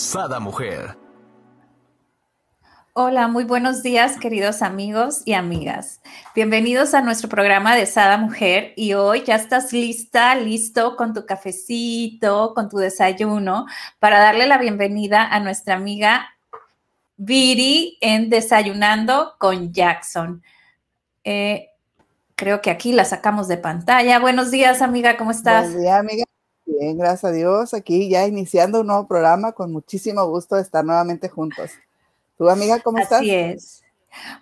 Sada Mujer. Hola, muy buenos días queridos amigos y amigas. Bienvenidos a nuestro programa de Sada Mujer y hoy ya estás lista, listo con tu cafecito, con tu desayuno para darle la bienvenida a nuestra amiga Viri en Desayunando con Jackson. Eh, creo que aquí la sacamos de pantalla. Buenos días, amiga, ¿cómo estás? Buenos días, amiga. Bien, gracias a Dios. Aquí ya iniciando un nuevo programa con muchísimo gusto de estar nuevamente juntos. ¿Tu amiga, cómo estás? Así es.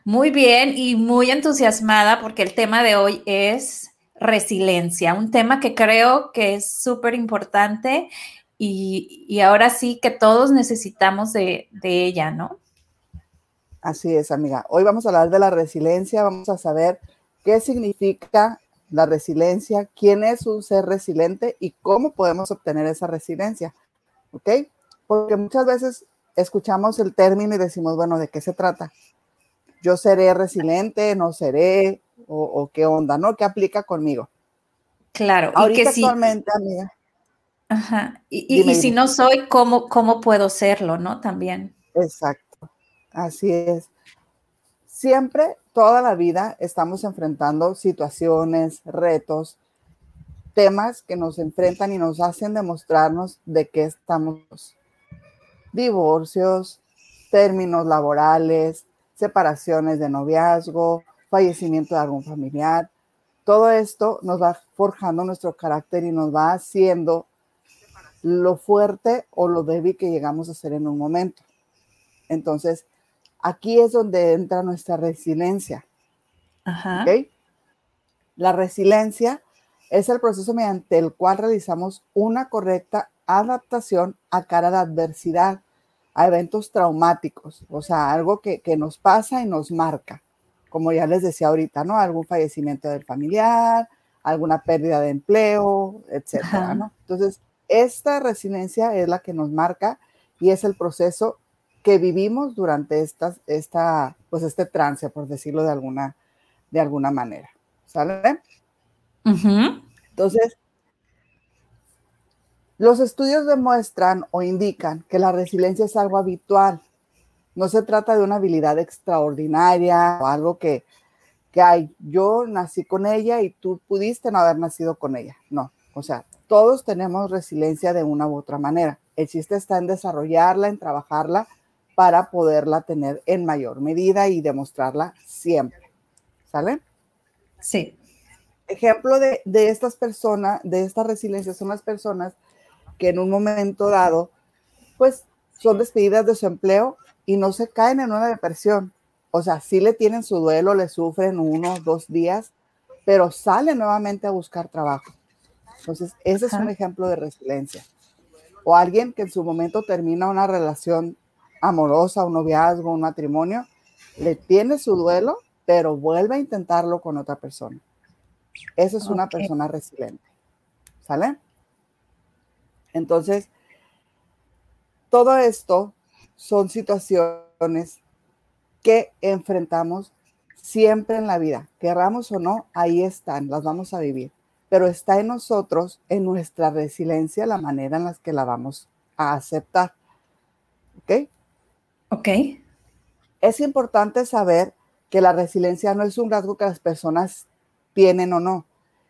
Muy bien y muy entusiasmada porque el tema de hoy es resiliencia, un tema que creo que es súper importante y, ahora sí que todos necesitamos de ella, ¿no? Así es, amiga. Hoy vamos a hablar de la resiliencia, vamos a saber qué significa la resiliencia, quién es un ser resiliente y cómo podemos obtener esa resiliencia. ¿Ok? Porque muchas veces escuchamos el término y decimos, bueno, ¿de qué se trata? Yo seré resiliente, no seré, o, qué onda, ¿no? ¿Qué aplica conmigo? Claro. Ahorita y que actualmente, amiga. Ajá. Y, si no soy, ¿cómo, ¿cómo puedo serlo, no? También. Exacto. Así es. Siempre, toda la vida, estamos enfrentando situaciones, retos, temas que nos enfrentan y nos hacen demostrarnos de qué estamos. Divorcios, términos laborales, separaciones de noviazgo, fallecimiento de algún familiar. Todo esto nos va forjando nuestro carácter y nos va haciendo lo fuerte o lo débil que llegamos a ser en un momento. Entonces, Aquí es donde entra nuestra resiliencia. Ajá. La resiliencia es el proceso mediante el cual realizamos una correcta adaptación a cara de adversidad, a eventos traumáticos, o sea, algo que, nos pasa y nos marca, como ya les decía ahorita, ¿no? Algún fallecimiento del familiar, alguna pérdida de empleo, etcétera, ¿no? Entonces, esta resiliencia es la que nos marca y es el proceso que vivimos durante esta, esta, pues este trance, por decirlo de alguna, de alguna manera. ¿Sale? Entonces, los estudios demuestran o indican que la resiliencia es algo habitual. No se trata de una habilidad extraordinaria o algo que, que hay, yo nací con ella y tú pudiste no haber nacido con ella. No, o sea, todos tenemos resiliencia de una u otra manera. El chiste está en desarrollarla, en trabajarla para poderla tener en mayor medida y demostrarla siempre. ¿Sale? Sí. Ejemplo de, estas personas, de esta resiliencia, son las personas que en un momento dado, pues son despedidas de su empleo y no se caen en una depresión. O sea, sí le tienen su duelo, le sufren uno, dos días, pero salen nuevamente a buscar trabajo. Entonces, ese es un ejemplo de resiliencia. O alguien que en su momento termina una relación amorosa, un noviazgo, un matrimonio, le tiene su duelo, pero vuelve a intentarlo con otra persona. Esa es una persona resiliente. ¿Sale? Entonces, todo esto son situaciones que enfrentamos siempre en la vida, querramos o no, ahí están, las vamos a vivir, pero está en nosotros, en nuestra resiliencia, la manera en la que la vamos a aceptar. ¿Ok? Ok. Es importante saber que la resiliencia no es un rasgo que las personas tienen o no,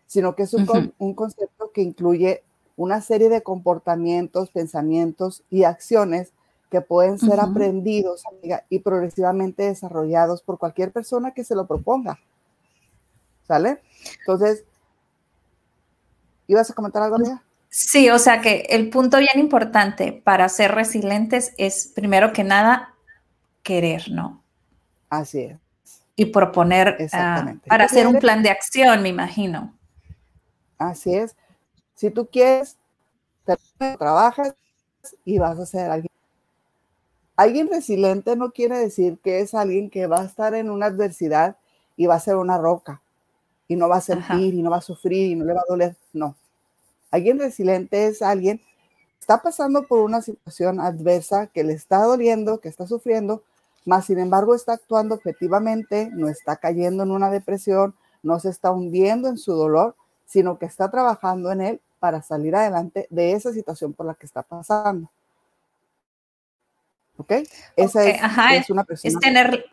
sino que es un, concepto que incluye una serie de comportamientos, pensamientos y acciones que pueden ser aprendidos y progresivamente desarrollados por cualquier persona que se lo proponga. ¿Sale? Entonces, ¿ibas a comentar algo, amiga? Sí, o sea que el punto bien importante para ser resilientes es, primero que nada, querer, ¿no? Así es. Y proponer ah, para hacer un plan de acción, me imagino. Así es. Si tú quieres, trabajas y vas a ser alguien. alguien resiliente no quiere decir que es alguien que va a estar en una adversidad y va a ser una roca y no va a sentir y no va a sufrir y no le va a doler. No. Alguien resiliente es alguien que está pasando por una situación adversa que le está doliendo, que está sufriendo, más sin embargo está actuando objetivamente, no está cayendo en una depresión, no se está hundiendo en su dolor, sino que está trabajando en él para salir adelante de esa situación por la que está pasando. ¿Ok? Esa Es, una persona. Es tener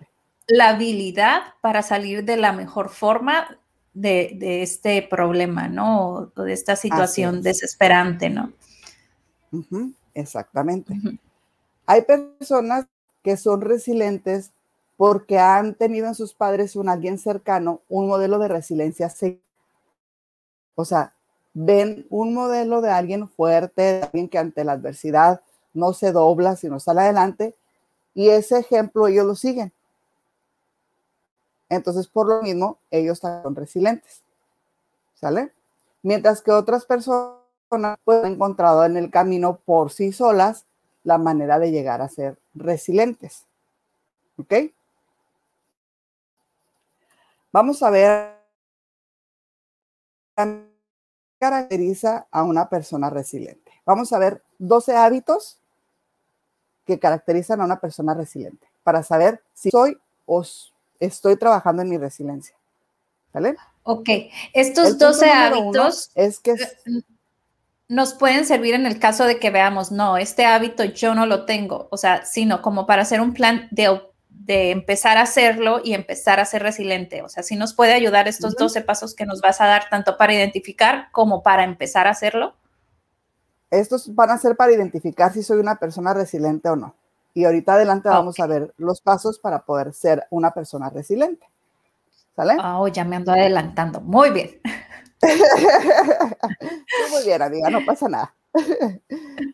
la habilidad para salir de la mejor forma de, este problema, ¿no? O de esta situación desesperante, ¿no? exactamente. Hay personas que son resilientes porque han tenido en sus padres un alguien cercano un modelo de resiliencia. O sea, ven un modelo de alguien fuerte, de alguien que ante la adversidad no se dobla, sino sale adelante, y ese ejemplo ellos lo siguen. Entonces, por lo mismo, ellos son resilientes. ¿Sale? Mientras que otras personas pues, han encontrado en el camino por sí solas la manera de llegar a ser resilientes. ¿Ok? Vamos a ver qué caracteriza a una persona resiliente. Vamos a ver 12 hábitos que caracterizan a una persona resiliente para saber si soy o estoy trabajando en mi resiliencia. ¿Vale? Ok, estos 12 hábitos es que eh, nos pueden servir en el caso de que veamos, no, este hábito yo no lo tengo, o sea, sino como para hacer un plan de, de empezar a hacerlo y empezar a ser resiliente. O sea, si nos puede ayudar estos 12 pasos que nos vas a dar tanto para identificar como para empezar a hacerlo. Estos van a ser para identificar si soy una persona resiliente o no. Y ahorita adelante vamos a ver los pasos para poder ser una persona resiliente. ¿Sale? Oh, ya me ando adelantando. Muy bien. Muy bien, amiga, no pasa nada.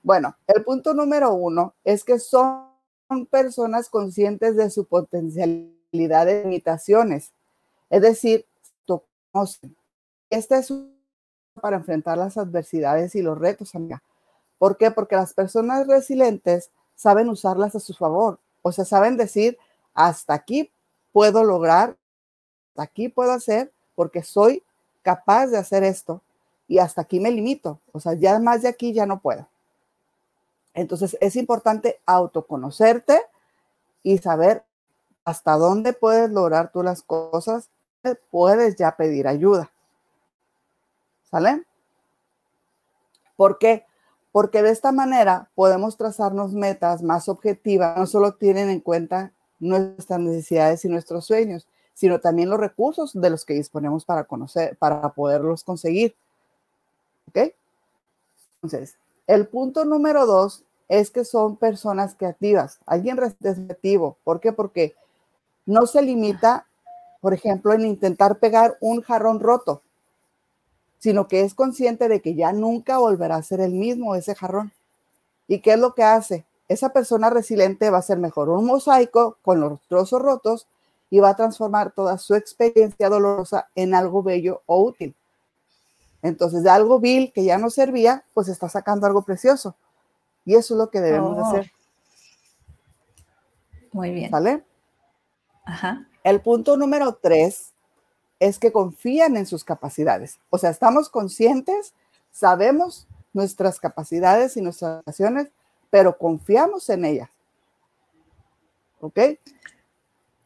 bueno, el punto número uno es que son personas conscientes de su potencialidad de limitaciones. Es decir. Esta es para enfrentar las adversidades y los retos, amiga. ¿Por qué? Porque las personas resilientes saben usarlas a su favor. O sea, saben decir, hasta aquí puedo lograr, hasta aquí puedo hacer, porque soy capaz de hacer esto y hasta aquí me limito. O sea, ya más de aquí ya no puedo. Entonces es importante autoconocerte y saber hasta dónde puedes lograr tú las cosas, puedes ya pedir ayuda. ¿Sale? ¿Por qué? Porque de esta manera podemos trazarnos metas más objetivas, no solo tienen en cuenta nuestras necesidades y nuestros sueños, sino también los recursos de los que disponemos para conocer, para poderlos conseguir. ¿Ok? Entonces, el punto número dos es que son personas creativas, alguien receptivo. ¿Por qué? Porque no se limita, por ejemplo, en intentar pegar un jarrón roto sino que es consciente de que ya nunca volverá a ser el mismo ese jarrón. ¿Y qué es lo que hace? Esa persona resiliente va a ser mejor un mosaico con los trozos rotos y va a transformar toda su experiencia dolorosa en algo bello o útil. Entonces, de algo vil que ya no servía, pues está sacando algo precioso. Y eso es lo que debemos oh. hacer. Muy bien. ¿Vale? Ajá. El punto número tres es que confían en sus capacidades. O sea, estamos conscientes, sabemos nuestras capacidades y nuestras acciones, pero confiamos en ellas. ¿Ok?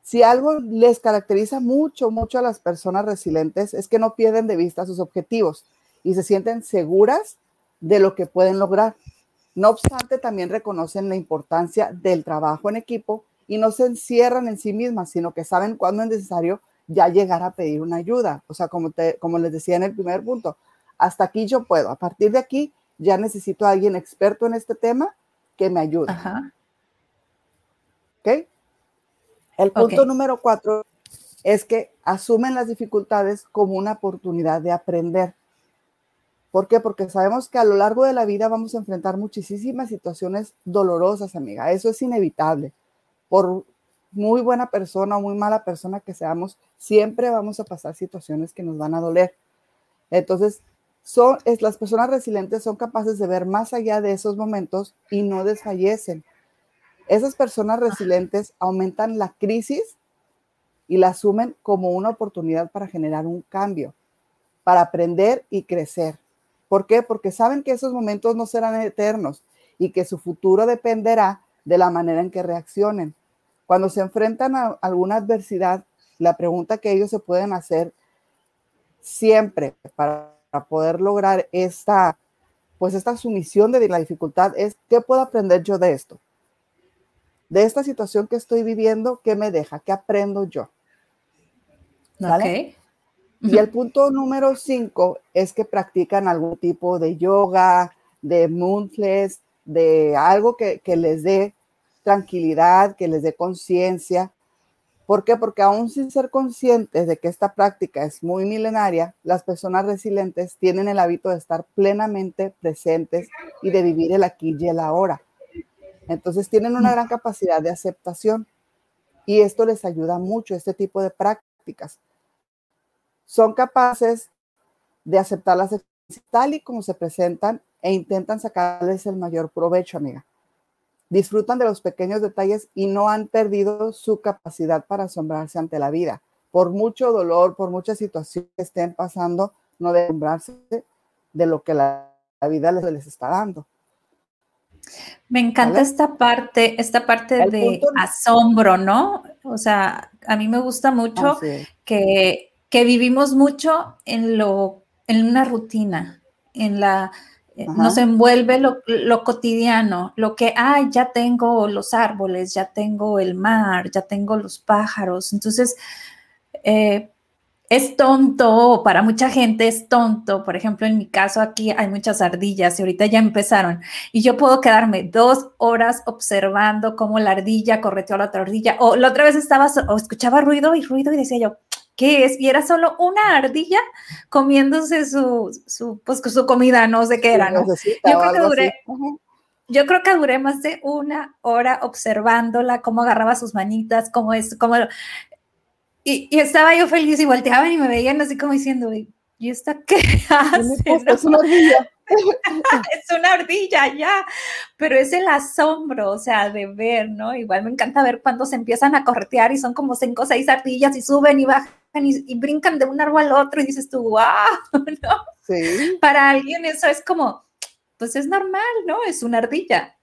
Si algo les caracteriza mucho, mucho a las personas resilientes es que no pierden de vista sus objetivos y se sienten seguras de lo que pueden lograr. No obstante, también reconocen la importancia del trabajo en equipo y no se encierran en sí mismas, sino que saben cuándo es necesario ya llegar a pedir una ayuda. O sea, como, te, como les decía en el primer punto, hasta aquí yo puedo. A partir de aquí ya necesito a alguien experto en este tema que me ayude. ¿Ok? El punto número cuatro es que asumen las dificultades como una oportunidad de aprender. ¿Por qué? Porque sabemos que a lo largo de la vida vamos a enfrentar muchísimas situaciones dolorosas, amiga. Eso es inevitable. Por muy buena persona o muy mala persona que seamos, siempre vamos a pasar situaciones que nos van a doler. Entonces, son, es, las personas resilientes son capaces de ver más allá de esos momentos y no desfallecen. Esas personas resilientes aumentan la crisis y la asumen como una oportunidad para generar un cambio, para aprender y crecer. ¿Por qué? Porque saben que esos momentos no serán eternos y que su futuro dependerá de la manera en que reaccionen. Cuando se enfrentan a alguna adversidad, la pregunta que ellos se pueden hacer siempre para poder lograr esta, pues esta sumisión de la dificultad es, ¿qué puedo aprender yo de esto? De esta situación que estoy viviendo, ¿qué me deja? ¿Qué aprendo yo? ¿Vale? Y el punto número cinco es que practican algún tipo de yoga, de mindfulness, de algo que, que les dé tranquilidad, que les dé conciencia. ¿Por qué? Porque aún sin ser conscientes de que esta práctica es muy milenaria, las personas resilientes tienen el hábito de estar plenamente presentes y de vivir el aquí y el ahora. Entonces tienen una gran capacidad de aceptación y esto les ayuda mucho, este tipo de prácticas. Son capaces de aceptar las tal y como se presentan e intentan sacarles el mayor provecho, amiga. Disfrutan de los pequeños detalles y no han perdido su capacidad para asombrarse ante la vida. Por mucho dolor, por muchas situaciones que estén pasando, no asombrarse de lo que la, vida les, está dando. Me encanta esta parte, esta parte de asombro, ¿no? O sea, a mí me gusta mucho que, que, vivimos mucho en lo, en una rutina, en la, eh, nos envuelve lo, cotidiano, lo que, ay, ya tengo los árboles, ya tengo el mar, ya tengo los pájaros. Entonces, eh, es tonto, para mucha gente es tonto. Por ejemplo, en mi caso aquí hay muchas ardillas y ahorita ya empezaron. Y yo puedo quedarme dos horas observando cómo la ardilla correteó a la otra ardilla. O la otra vez estaba, o escuchaba ruido y ruido y decía yo, ¿qué es? Y era solo una ardilla comiéndose su, su, pues, su comida, no sé qué era, ¿no? Yo creo, que duré, yo creo que duré más de una hora observándola, cómo agarraba sus manitas, cómo es, cómo... Y, y estaba yo feliz y volteaban y me veían así como diciendo, ¿y esta qué hace? Es una ardilla. es una ardilla ya, pero es el asombro, o sea, de ver, ¿no? Igual me encanta ver cuando se empiezan a corretear y son como cinco o seis ardillas y suben y bajan y, brincan de un árbol al otro y dices tú, wow, ¿no? Sí. Para alguien eso es como, pues es normal, ¿no? Es una ardilla.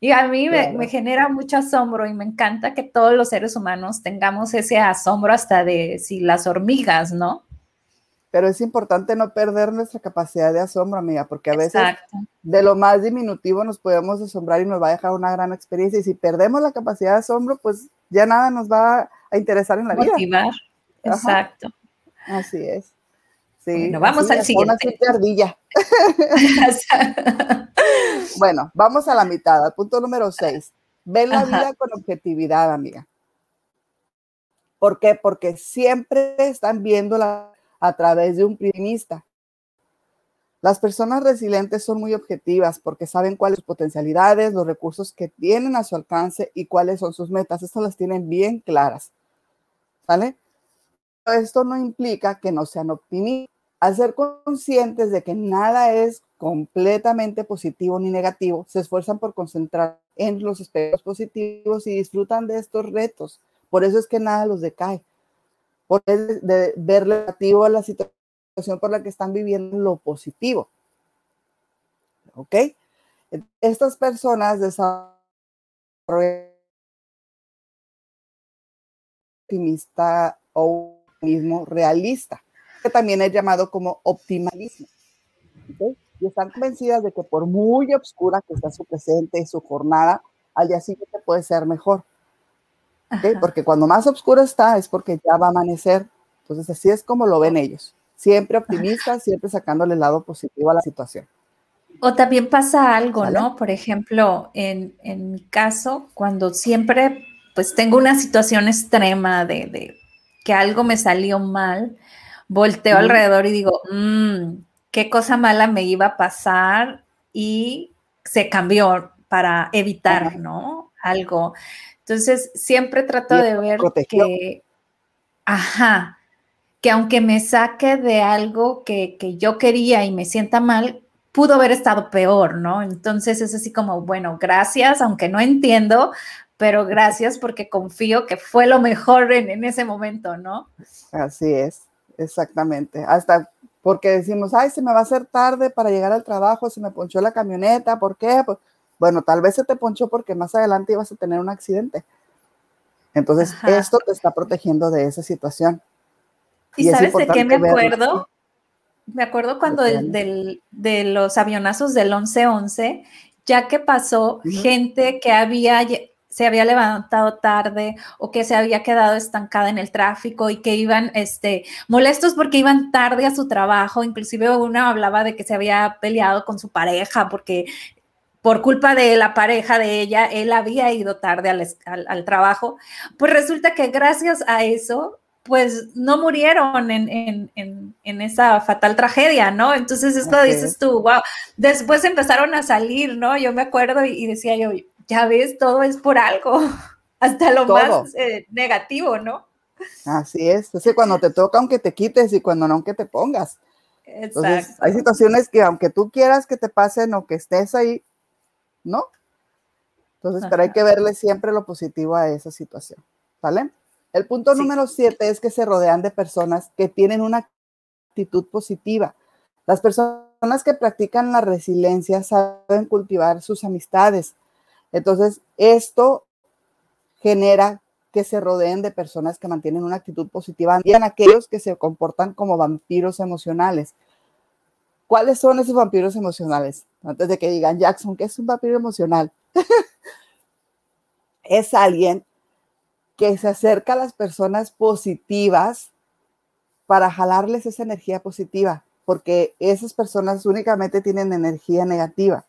Y a mí me, me, genera mucho asombro y me encanta que todos los seres humanos tengamos ese asombro hasta de si las hormigas, ¿no? pero es importante no perder nuestra capacidad de asombro, amiga, porque a veces de lo más diminutivo nos podemos asombrar y nos va a dejar una gran experiencia. Y si perdemos la capacidad de asombro, pues ya nada nos va a interesar en la vida. Exacto. Así es. Sí, bueno, vamos al siguiente. Ardilla. bueno, vamos a la mitad, al punto número seis. Ven la vida con objetividad, amiga. ¿Por qué? Porque siempre están viendo la a través de un primista. Las personas resilientes son muy objetivas porque saben cuáles son sus potencialidades, los recursos que tienen a su alcance y cuáles son sus metas. Estas las tienen bien claras. ¿Vale? Esto no implica que no sean optimistas. Al ser conscientes de que nada es completamente positivo ni negativo, se esfuerzan por concentrar en los aspectos positivos y disfrutan de estos retos. Por eso es que nada los decae por de ver negativo a la situación por la que están viviendo lo positivo. ¿Ok? Estas personas desarrollan optimista o optimismo realista, que también es llamado como optimalismo. Y están convencidas de que por muy oscura que está su presente y su jornada, al día siguiente puede ser mejor. Porque cuando más oscuro está es porque ya va a amanecer. Entonces así es como lo ven ellos. Siempre optimistas, siempre sacándole el lado positivo a la situación. O también pasa algo, ¿no? Por ejemplo, en, en, mi caso, cuando siempre pues tengo una situación extrema de, de que algo me salió mal, volteo alrededor y digo, mmm, qué cosa mala me iba a pasar y se cambió para evitar, ¿no? Algo. Entonces, siempre trato de ver que, ajá, que aunque me saque de algo que, yo quería y me sienta mal, pudo haber estado peor, ¿no? Entonces es así como, bueno, gracias, aunque no entiendo, pero gracias porque confío que fue lo mejor en, en ese momento, ¿no? Así es, exactamente. Hasta porque decimos, ay, se me va a hacer tarde para llegar al trabajo, se me ponchó la camioneta, ¿por qué? Pues, bueno, tal vez se te ponchó porque más adelante ibas a tener un accidente. Entonces, esto te está protegiendo de esa situación. ¿Y, sabes de qué me acuerdo? Me acuerdo cuando de los avionazos del 11-11, ya que pasó gente que había se había levantado tarde o que se había quedado estancada en el tráfico y que iban este, molestos porque iban tarde a su trabajo. Inclusive una hablaba de que se había peleado con su pareja porque por culpa de la pareja de ella, él había ido tarde al, trabajo. Pues resulta que gracias a eso, pues no murieron en, esa fatal tragedia, ¿no? Entonces esto dices tú, wow, después empezaron a salir, ¿no? Yo me acuerdo y decía yo, ya ves, todo es por algo, hasta lo más eh, negativo, ¿no? Así es, es cuando te toca, aunque te quites y cuando no, aunque te pongas. Entonces, hay situaciones que aunque tú quieras que te pasen o que estés ahí, ¿no? Entonces, pero hay que verle siempre lo positivo a esa situación, ¿vale? El punto número siete es que se rodean de personas que tienen una actitud positiva. Las personas que practican la resiliencia saben cultivar sus amistades, entonces, esto genera que se rodeen de personas que mantienen una actitud positiva y en aquellos que se comportan como vampiros emocionales. ¿Cuáles son esos vampiros emocionales? Antes de que digan, Jackson, ¿qué es un vampiro emocional? es alguien que se acerca a las personas positivas para jalarles esa energía positiva, porque esas personas únicamente tienen energía negativa.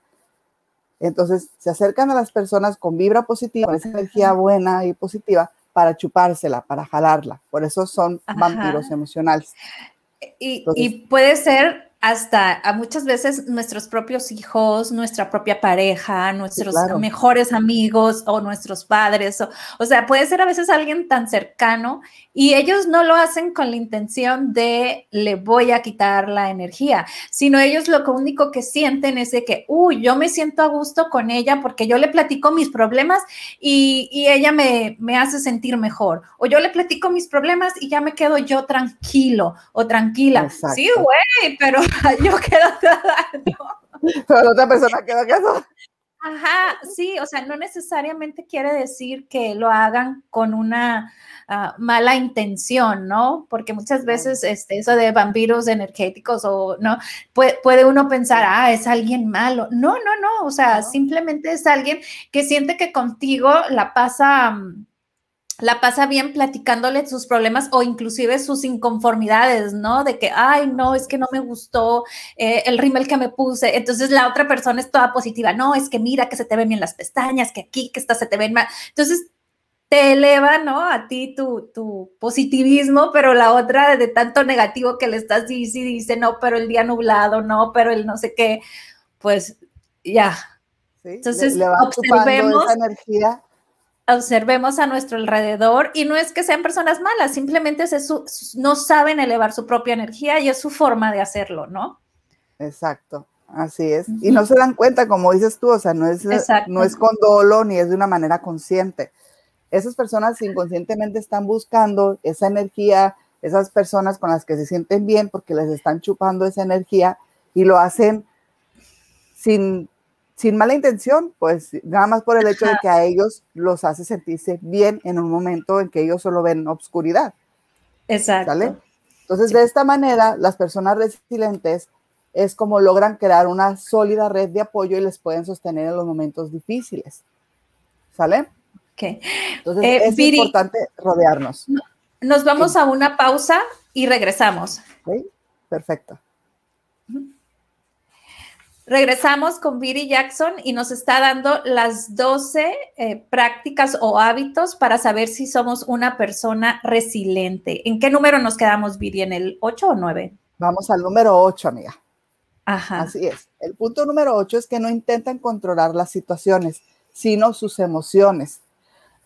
Entonces se acercan a las personas con vibra positiva, con esa energía buena y positiva para chupársela, para jalarla. Por eso son vampiros emocionales. y, puede ser hasta a muchas veces nuestros propios hijos, nuestra propia pareja, nuestros mejores amigos o nuestros padres. O, o, sea, puede ser a veces alguien tan cercano y ellos no lo hacen con la intención de le voy a quitar la energía, sino ellos lo único que sienten es de que, uy, yo me siento a gusto con ella porque yo le platico mis problemas y, y ella me, me hace sentir mejor. O yo le platico mis problemas y ya me quedo yo tranquilo o tranquila. Sí, güey, pero yo quedo Pero la otra persona queda quedó. Ajá, sí, o sea, no necesariamente quiere decir que lo hagan con una ah, mala intención, ¿no? Porque muchas veces este, eso de vampiros energéticos o no, puede, puede, uno pensar, ah, es alguien malo. No, no, no, o sea, simplemente es alguien que siente que contigo la pasa mm, la pasa bien platicándole sus problemas o inclusive sus inconformidades, ¿no? De que, ay, no, es que no me gustó eh, el rímel que me puse. Entonces la otra persona es toda positiva, no, es que mira que se te ven bien las pestañas, que aquí, que está, se te ven mal. Entonces te eleva, ¿no? A ti tu, tu positivismo, pero la otra de tanto negativo que le estás dice y dice, no, pero el día nublado, no, pero el no sé qué, pues ya. Entonces, observemos. Esa energía observemos a nuestro alrededor y no es que sean personas malas, simplemente no saben elevar su propia energía y es su forma de hacerlo, ¿no? Exacto, así es. Y no se dan cuenta, como dices tú, o sea, no es, no es con dolo ni es de una manera consciente. Esas personas inconscientemente están buscando esa energía, esas personas con las que se sienten bien porque les están chupando esa energía y lo hacen sin sin mala intención, pues nada más por el hecho de que a ellos los hace sentirse bien en un momento en que ellos solo ven obscuridad. Exacto. Entonces, de esta manera, las personas resilientes es como logran crear una sólida red de apoyo y les pueden sostener en los momentos difíciles. ¿Sale? Ok. Entonces, eh, es importante rodearnos. Nos vamos a una pausa y regresamos. Perfecto. Regresamos con Viri Jackson y nos está dando las 12 eh, prácticas o hábitos para saber si somos una persona resiliente. ¿En qué número nos quedamos, Viri? ¿En el 8 o 9? Vamos al número 8, amiga. Ajá. Así es. El punto número 8 es que no intentan controlar las situaciones, sino sus emociones.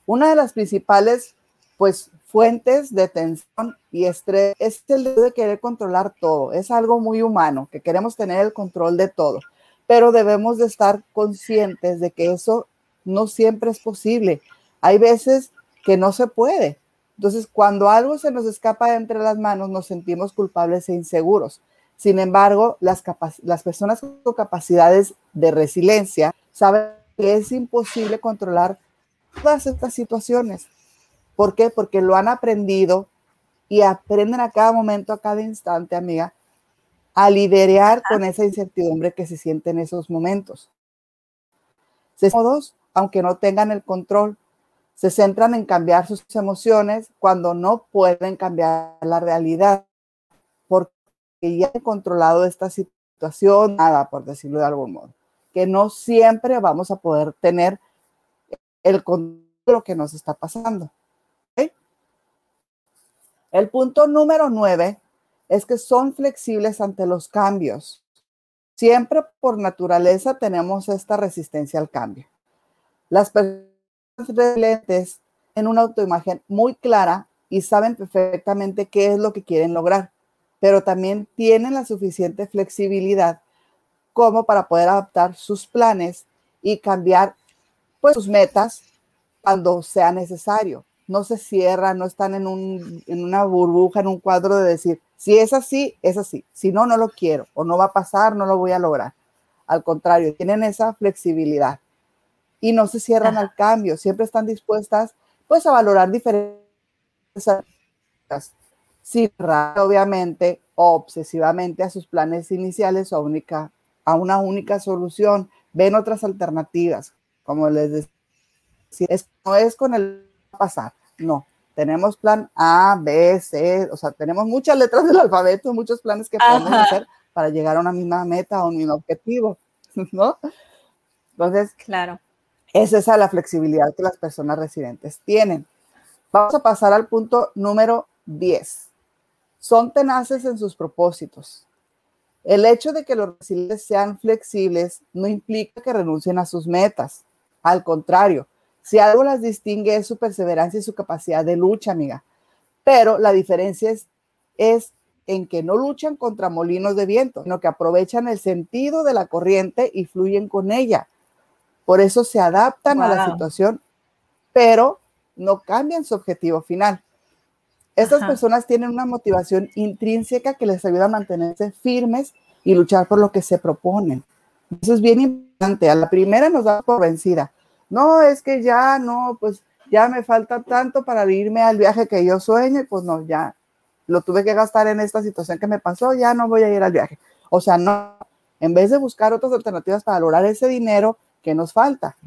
Una de las principales, pues, fuentes de tensión y estrés es el de querer controlar todo. Es algo muy humano, que queremos tener el control de todo, pero debemos de estar conscientes de que eso no siempre es posible. Hay veces que no se puede. Entonces, cuando algo se nos escapa de entre las manos, nos sentimos culpables e inseguros. Sin embargo, las, las personas con capacidades de resiliencia saben que es imposible controlar todas estas situaciones. ¿Por qué? Porque lo han aprendido y aprenden a cada momento, a cada instante, amiga, a liderar con esa incertidumbre que se siente en esos momentos. Todos, aunque no tengan el control, se centran en cambiar sus emociones cuando no pueden cambiar la realidad, porque ya han controlado esta situación, nada, por decirlo de algún modo, que no siempre vamos a poder tener el control de lo que nos está pasando. El punto número nueve es que son flexibles ante los cambios. Siempre por naturaleza tenemos esta resistencia al cambio. Las personas resilientes en una autoimagen muy clara y saben perfectamente qué es lo que quieren lograr, pero también tienen la suficiente flexibilidad como para poder adaptar sus planes y cambiar pues, sus metas cuando sea necesario. No se cierran, no están en, un, en una burbuja, en un cuadro de decir, si es así, es así. Si no, no lo quiero o no va a pasar, no lo voy a lograr. Al contrario, tienen esa flexibilidad. Y no se cierran al cambio, siempre están dispuestas pues a valorar diferentes sin obviamente obsesivamente a sus planes iniciales o a, única, a una única solución, ven otras alternativas, como les decía, no es con el pasar, no, tenemos plan A, B, C, o sea, tenemos muchas letras del alfabeto, muchos planes que podemos hacer para llegar a una misma meta o un mismo objetivo, ¿no? Entonces, claro. Es esa la flexibilidad que las personas residentes tienen. Vamos a pasar al punto número 10. Son tenaces en sus propósitos. El hecho de que los resilientes sean flexibles no implica que renuncien a sus metas. Al contrario, si algo las distingue es su perseverancia y su capacidad de lucha, amiga. Pero la diferencia es, es en que no luchan contra molinos de viento, sino que aprovechan el sentido de la corriente y fluyen con ella por eso se adaptan a la situación, pero no cambian su objetivo final. Estas personas tienen una motivación intrínseca que les ayuda a mantenerse firmes y luchar por lo que se proponen. Eso es bien importante. A la primera nos da por vencida. No, es que ya no, pues ya me falta tanto para irme al viaje que yo sueño y pues no, ya lo tuve que gastar en esta situación que me pasó, ya no voy a ir al viaje. O sea, no, en vez de buscar otras alternativas para lograr ese dinero, ¿Qué nos falta?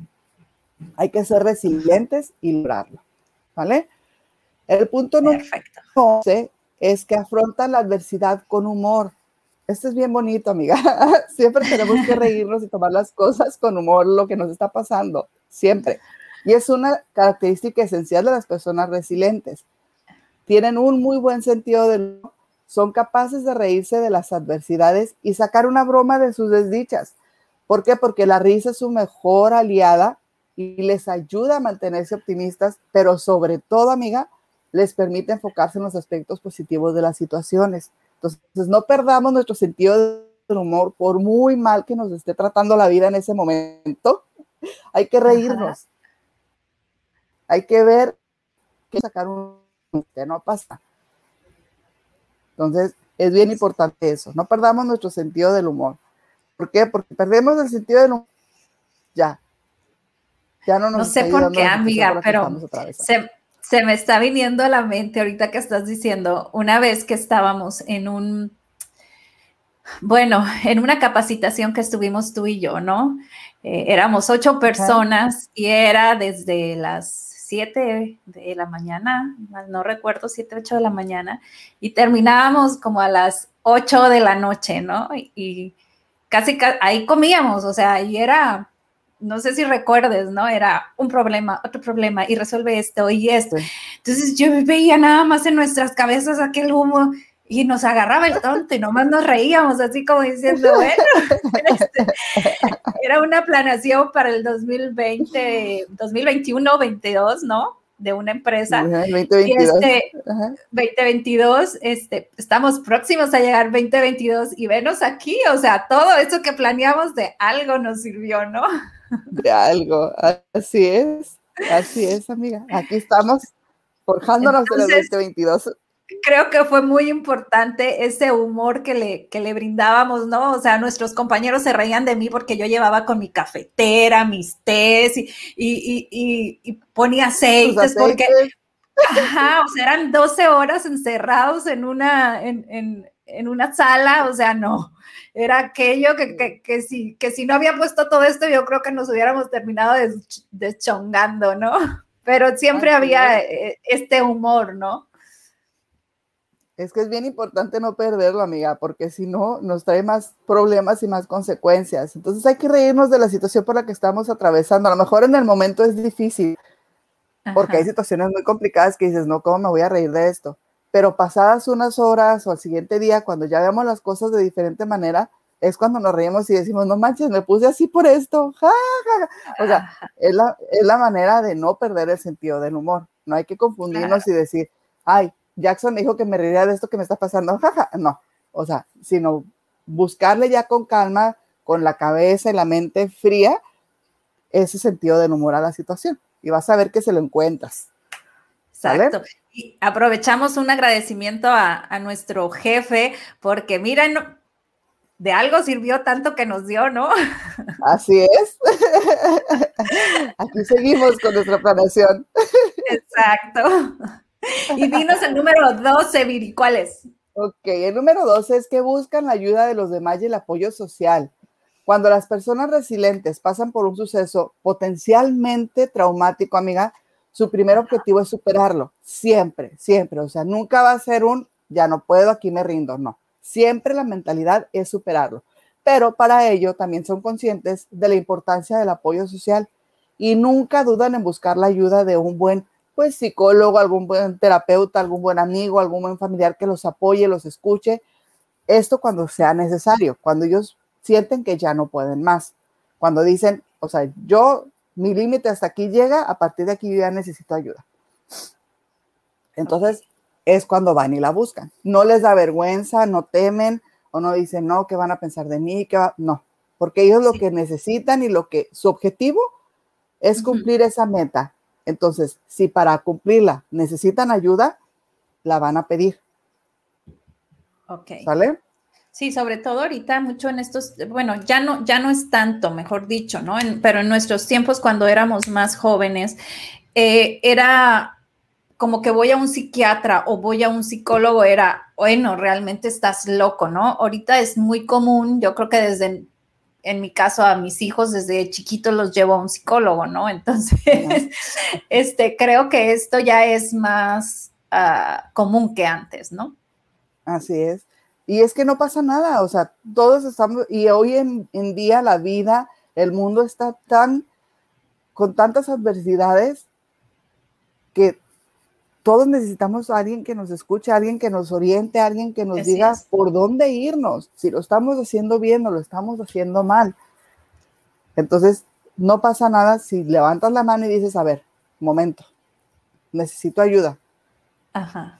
Hay que ser resilientes y lograrlo. ¿Vale? El punto número 11 es que afrontan la adversidad con humor. Esto es bien bonito, amiga. Siempre tenemos que reírnos y tomar las cosas con humor, lo que nos está pasando, siempre. Y es una característica esencial de las personas resilientes. Tienen un muy buen sentido del son capaces de reírse de las adversidades y sacar una broma de sus desdichas. ¿Por qué? Porque la risa es su mejor aliada y les ayuda a mantenerse optimistas, pero sobre todo, amiga, les permite enfocarse en los aspectos positivos de las situaciones. Entonces, no perdamos nuestro sentido del humor por muy mal que nos esté tratando la vida en ese momento. Hay que reírnos. Hay que ver que sacar un que no pasa. Entonces, es bien importante eso. No perdamos nuestro sentido del humor. ¿Por qué? Porque perdemos el sentido de no. Ya. Ya no nos No sé por qué, amiga, pero se, se me está viniendo a la mente ahorita que estás diciendo, una vez que estábamos en un, bueno, en una capacitación que estuvimos tú y yo, ¿no? Eh, éramos ocho personas y era desde las siete de la mañana, no recuerdo, siete, ocho de la mañana, y terminábamos como a las ocho de la noche, ¿no? Y, casi, ahí comíamos, o sea, y era, no sé si recuerdes, ¿no? Era un problema, otro problema, y resuelve esto y esto. Entonces yo veía nada más en nuestras cabezas aquel humo y nos agarraba el tonto y nomás nos reíamos, así como diciendo, bueno, este, era una planeación para el 2020, 2021, 22, ¿no? de una empresa. 2022. este, 2022, este, estamos próximos a llegar 2022 y venos aquí, o sea, todo eso que planeamos de algo nos sirvió, ¿no? De algo, así es. Así es, amiga. Aquí estamos forjándonos en el 2022 creo que fue muy importante ese humor que le, que le brindábamos, ¿no? O sea, nuestros compañeros se reían de mí porque yo llevaba con mi cafetera, mis tés y, y, y, ponía aceites, porque, ajá, o sea, eran 12 horas encerrados en una, en, en, en una sala, o sea, no. Era aquello que, que, que, si, que si no había puesto todo esto, yo creo que nos hubiéramos terminado deschongando, ¿no? Pero siempre había eh, este humor, ¿no? Es que es bien importante no perderlo, amiga, porque si no, nos trae más problemas y más consecuencias. Entonces hay que reírnos de la situación por la que estamos atravesando. A lo mejor en el momento es difícil, porque hay situaciones muy complicadas que dices, no, ¿cómo me voy a reír de esto? Pero pasadas unas horas o al siguiente día, cuando ya veamos las cosas de diferente manera, es cuando nos reímos y decimos, no manches, me puse así por esto. O sea, es la, es la manera de no perder el sentido del humor. No hay que confundirnos y decir, ay, Jackson dijo que me reiría de esto que me está pasando, jaja, no, o sea, sino buscarle ya con calma, con la cabeza y la mente fría, ese sentido del humor a la situación y vas a ver que se lo encuentras. Exacto. Y aprovechamos un agradecimiento a, a, nuestro jefe porque miren, de algo sirvió tanto que nos dio, ¿no? Así es. Aquí seguimos con nuestra planeación. Exacto. Y dinos el número 12, Viri, ¿cuál es? Ok, el número 12 es que buscan la ayuda de los demás y el apoyo social. Cuando las personas resilientes pasan por un suceso potencialmente traumático, amiga, su primer objetivo es superarlo, siempre, siempre. O sea, nunca va a ser un, ya no puedo, aquí me rindo, no. Siempre la mentalidad es superarlo. Pero para ello también son conscientes de la importancia del apoyo social y nunca dudan en buscar la ayuda de un buen pues psicólogo, algún buen terapeuta, algún buen amigo, algún buen familiar que los apoye, los escuche. Esto cuando sea necesario, cuando ellos sienten que ya no pueden más. Cuando dicen, o sea, yo, mi límite hasta aquí llega, a partir de aquí yo ya necesito ayuda. Entonces, es cuando van y la buscan. No les da vergüenza, no temen o no dicen, no, ¿qué van a pensar de mí? ¿Qué va? No, porque ellos lo que necesitan y lo que su objetivo es cumplir esa meta, entonces, si para cumplirla necesitan ayuda, la van a pedir. Ok. ¿Sale? Sí, sobre todo ahorita mucho en estos, bueno, ya no, ya no es tanto, mejor dicho, ¿no? pero en nuestros tiempos cuando éramos más jóvenes, eh, era como que voy a un psiquiatra o voy a un psicólogo, era, bueno, realmente estás loco, ¿no? Ahorita es muy común, yo creo que desde en mi caso a mis hijos desde chiquitos los llevo a un psicólogo, ¿no? Entonces, este, creo que esto ya es más ah, común que antes, ¿no? Así es. Y es que no pasa nada, o sea, todos estamos, y hoy en, en día la vida, el mundo está tan, con tantas adversidades que todos necesitamos a alguien que nos escuche, alguien que nos oriente, alguien que nos diga por dónde irnos, si lo estamos haciendo bien o lo estamos haciendo mal. Entonces, no pasa nada si levantas la mano y dices, a ver, momento, necesito ayuda. Ajá.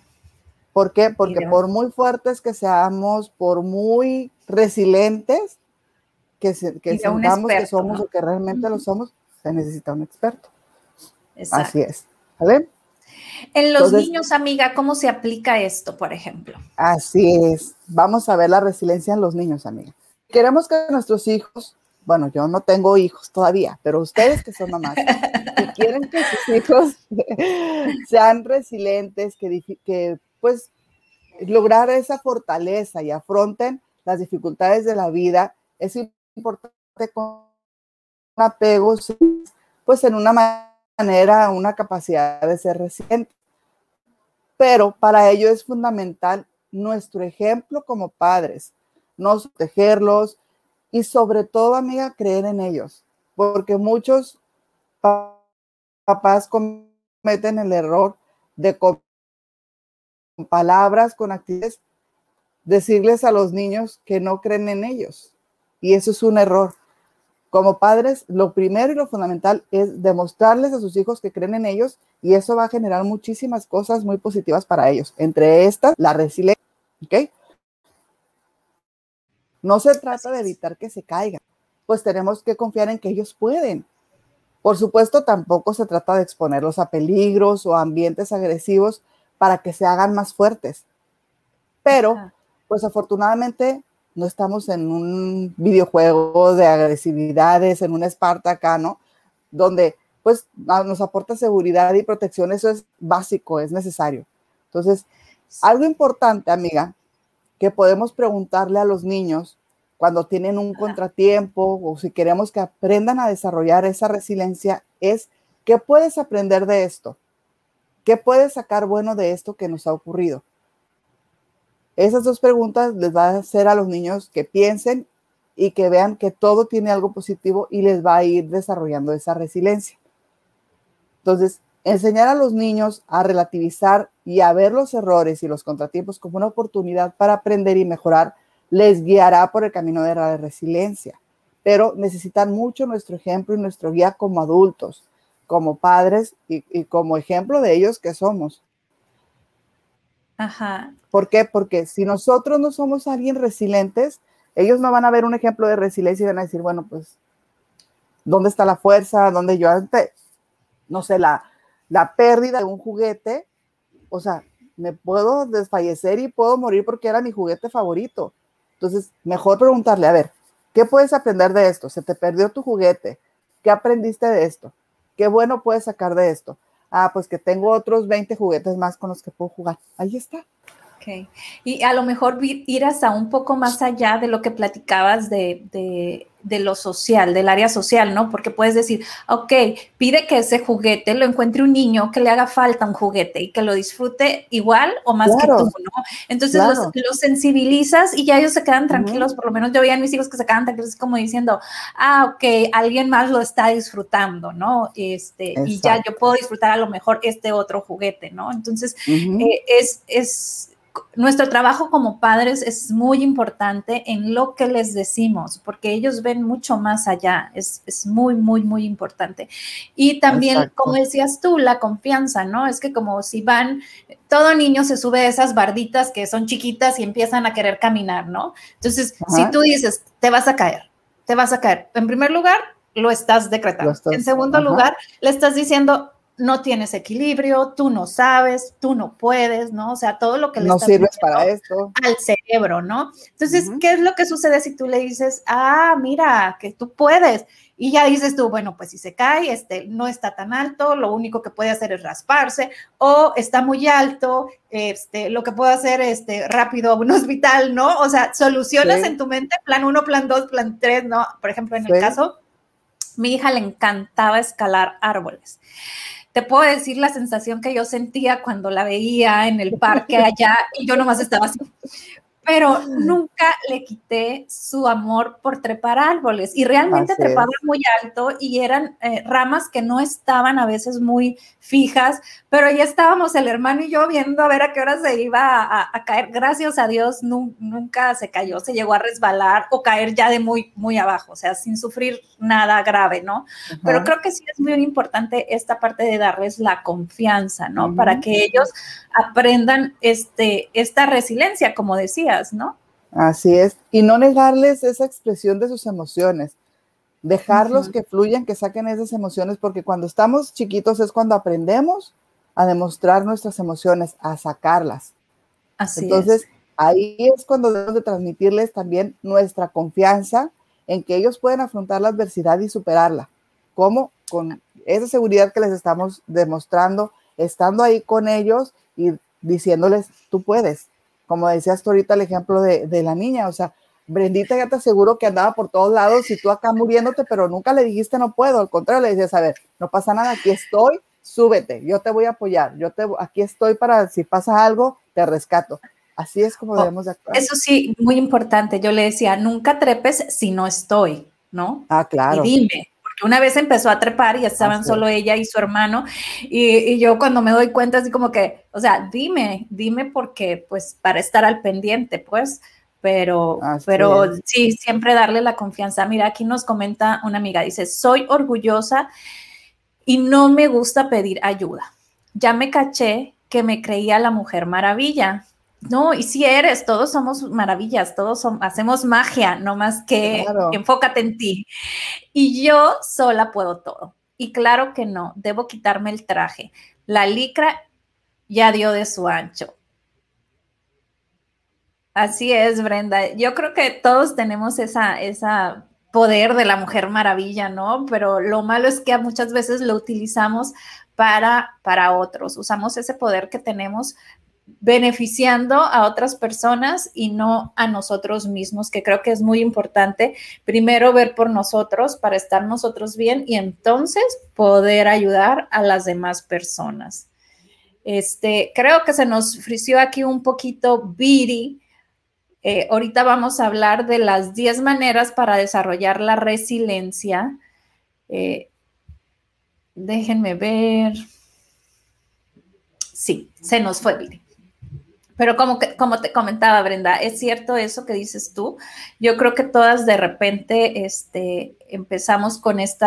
¿Por qué? Porque por muy fuertes que seamos, por muy resilientes que, que sintamos que somos o que realmente lo somos, se necesita un experto. Así es. ¿Vale? En los niños, amiga, ¿cómo se aplica esto, por ejemplo? Así es. Vamos a ver la resiliencia en los niños, amiga. Queremos que nuestros hijos, bueno, yo no tengo hijos todavía, pero ustedes que son mamás, si quieren que sus hijos sean resilientes, que, que pues lograr esa fortaleza y afronten las dificultades de la vida, es importante con un apego, pues en una manera una capacidad de ser resiliente. Pero para ello es fundamental nuestro ejemplo como padres, no protegerlos y sobre todo, amiga, creer en ellos, porque muchos papás cometen el error de con palabras, con actividades, decirles a los niños que no creen en ellos. Y eso es un error como padres, lo primero y lo fundamental es demostrarles a sus hijos que creen en ellos y eso va a generar muchísimas cosas muy positivas para ellos. Entre estas, la resiliencia. ¿Ok? No se trata de evitar que se caigan, pues tenemos que confiar en que ellos pueden. Por supuesto, tampoco se trata de exponerlos a peligros o ambientes agresivos para que se hagan más fuertes. Pero, pues afortunadamente, no estamos en un videojuego de agresividades, en un ¿no? donde pues nos aporta seguridad y protección, eso es básico, es necesario. Entonces, algo importante, amiga, que podemos preguntarle a los niños cuando tienen un contratiempo o si queremos que aprendan a desarrollar esa resiliencia es, ¿qué puedes aprender de esto? ¿Qué puedes sacar bueno de esto que nos ha ocurrido? Esas dos preguntas les va a hacer a los niños que piensen y que vean que todo tiene algo positivo y les va a ir desarrollando esa resiliencia. Entonces, enseñar a los niños a relativizar y a ver los errores y los contratiempos como una oportunidad para aprender y mejorar les guiará por el camino de la resiliencia. Pero necesitan mucho nuestro ejemplo y nuestro guía como adultos, como padres y, como ejemplo de ellos que somos. Ajá. ¿Por qué? Porque si nosotros no somos alguien resilientes, ellos no van a ver un ejemplo de resiliencia y van a decir, bueno, pues, ¿dónde está la fuerza? ¿Dónde yo antes, no sé, la, la pérdida de un juguete? O sea, me puedo desfallecer y puedo morir porque era mi juguete favorito. Entonces, mejor preguntarle, a ver, ¿qué puedes aprender de esto? Se te perdió tu juguete. ¿Qué aprendiste de esto? ¿Qué bueno puedes sacar de esto? ah, pues que tengo otros 20 juguetes más con los que puedo jugar. Ahí está. Ok. Y a lo mejor ir hasta un poco más allá de lo que platicabas de, de, de, lo social, del área social, ¿no? Porque puedes decir, ok, pide que ese juguete lo encuentre un niño que le haga falta un juguete y que lo disfrute igual o más que tú, ¿no? Entonces los, sensibilizas y ya ellos se quedan tranquilos, por lo menos yo veía a mis hijos que se quedan tranquilos como diciendo, ah, ok, alguien más lo está disfrutando, ¿no? Este, y ya yo puedo disfrutar a lo mejor este otro juguete, ¿no? Entonces, eh, es, es nuestro trabajo como padres es muy importante en lo que les decimos, porque ellos ven mucho más allá, es, muy, muy, muy importante. Y también, como decías tú, la confianza, ¿no? Es que como si van, todo niño se sube a esas barditas que son chiquitas y empiezan a querer caminar, ¿no? Entonces, si tú dices, te vas a caer, te vas a caer, en primer lugar, lo estás decretando. en segundo lugar, le estás diciendo, no tienes equilibrio, tú no sabes, tú no puedes, ¿no? O sea, todo lo que le no sirves para esto al cerebro, ¿no? Entonces, ¿qué es lo que sucede si tú le dices, ah, mira, que tú puedes? Y ya dices tú, bueno, pues si se cae, este, no está tan alto, lo único que puede hacer es rasparse, o está muy alto, este, lo que puede hacer, este, rápido a un hospital, ¿no? O sea, soluciones en tu mente, plan uno, plan dos, plan tres, ¿no? Por ejemplo, en el caso, mi hija le encantaba escalar árboles te puedo decir la sensación que yo sentía cuando la veía en el parque allá y yo nomás estaba así pero nunca le quité su amor por trepar árboles y realmente trepaba muy alto y eran eh, ramas que no estaban a veces muy fijas, pero ya estábamos el hermano y yo viendo a ver a qué hora se iba a, caer. Gracias a Dios nunca se cayó, se llegó a resbalar o caer ya de muy, muy abajo, o sea, sin sufrir nada grave, ¿no? Pero creo que sí es muy importante esta parte de darles la confianza, ¿no? Para que ellos aprendan este, esta resiliencia, como decía ¿no? Así es. Y no negarles esa expresión de sus emociones. Dejarlos que fluyan, que saquen esas emociones, porque cuando estamos chiquitos es cuando aprendemos a demostrar nuestras emociones, a sacarlas. Así Entonces, ahí es cuando debemos de transmitirles también nuestra confianza en que ellos pueden afrontar la adversidad y superarla. ¿Cómo? Con esa seguridad que les estamos demostrando, estando ahí con ellos y diciéndoles, tú puedes, como decías tú ahorita el ejemplo de, de, la niña, o sea, Brendita ya te aseguro que andaba por todos lados y tú acá muriéndote, pero nunca le dijiste no puedo, al contrario, le decías, a ver, no pasa nada, aquí estoy, súbete, yo te voy a apoyar, yo te, aquí estoy para si pasa algo, te rescato. Así es como oh, debemos de actuar. Eso sí, muy importante. Yo le decía, nunca trepes si no estoy, ¿no? Ah, claro. Y dime, una vez empezó a trepar y estaban solo ella y su hermano. Y, yo cuando me doy cuenta, así como que, o sea, dime, dime porque, pues, para estar al pendiente, pues. Pero, pero sí, siempre darle la confianza. Mira, aquí nos comenta una amiga, dice, soy orgullosa y no me gusta pedir ayuda. Ya me caché que me creía la mujer maravilla. No, y si eres, todos somos maravillas, todos hacemos magia, no más que enfócate en ti. Y yo sola puedo todo. Y claro que no, debo quitarme el traje. La licra ya dio de su ancho. Así es, Brenda. Yo creo que todos tenemos esa, esa poder de la mujer maravilla, ¿no? Pero lo malo es que muchas veces lo utilizamos para, para otros. Usamos ese poder que tenemos beneficiando a otras personas y no a nosotros mismos, que creo que es muy importante primero ver por nosotros para estar nosotros bien y entonces poder ayudar a las demás personas. Este, creo que se nos frició aquí un poquito Viri. Eh, ahorita vamos a hablar de las 10 maneras para desarrollar la resiliencia. Eh, déjenme ver. Sí, se nos fue Viri. Pero como, que, como te comentaba, Brenda, es cierto eso que dices tú. Yo creo que todas de repente este, empezamos con este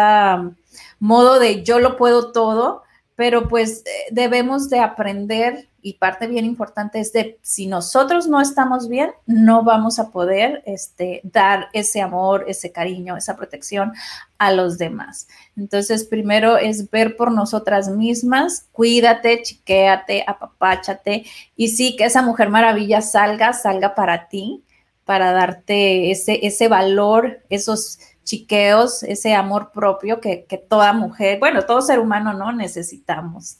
modo de yo lo puedo todo, pero pues eh, debemos de aprender y parte bien importante es de si nosotros no estamos bien, no vamos a poder este, dar ese amor, ese cariño, esa protección a los demás. Entonces, primero es ver por nosotras mismas, cuídate, chiquéate, apapáchate y sí que esa mujer maravilla salga, salga para ti, para darte ese, ese valor, esos chiqueos, ese amor propio que, toda mujer, bueno, todo ser humano no necesitamos.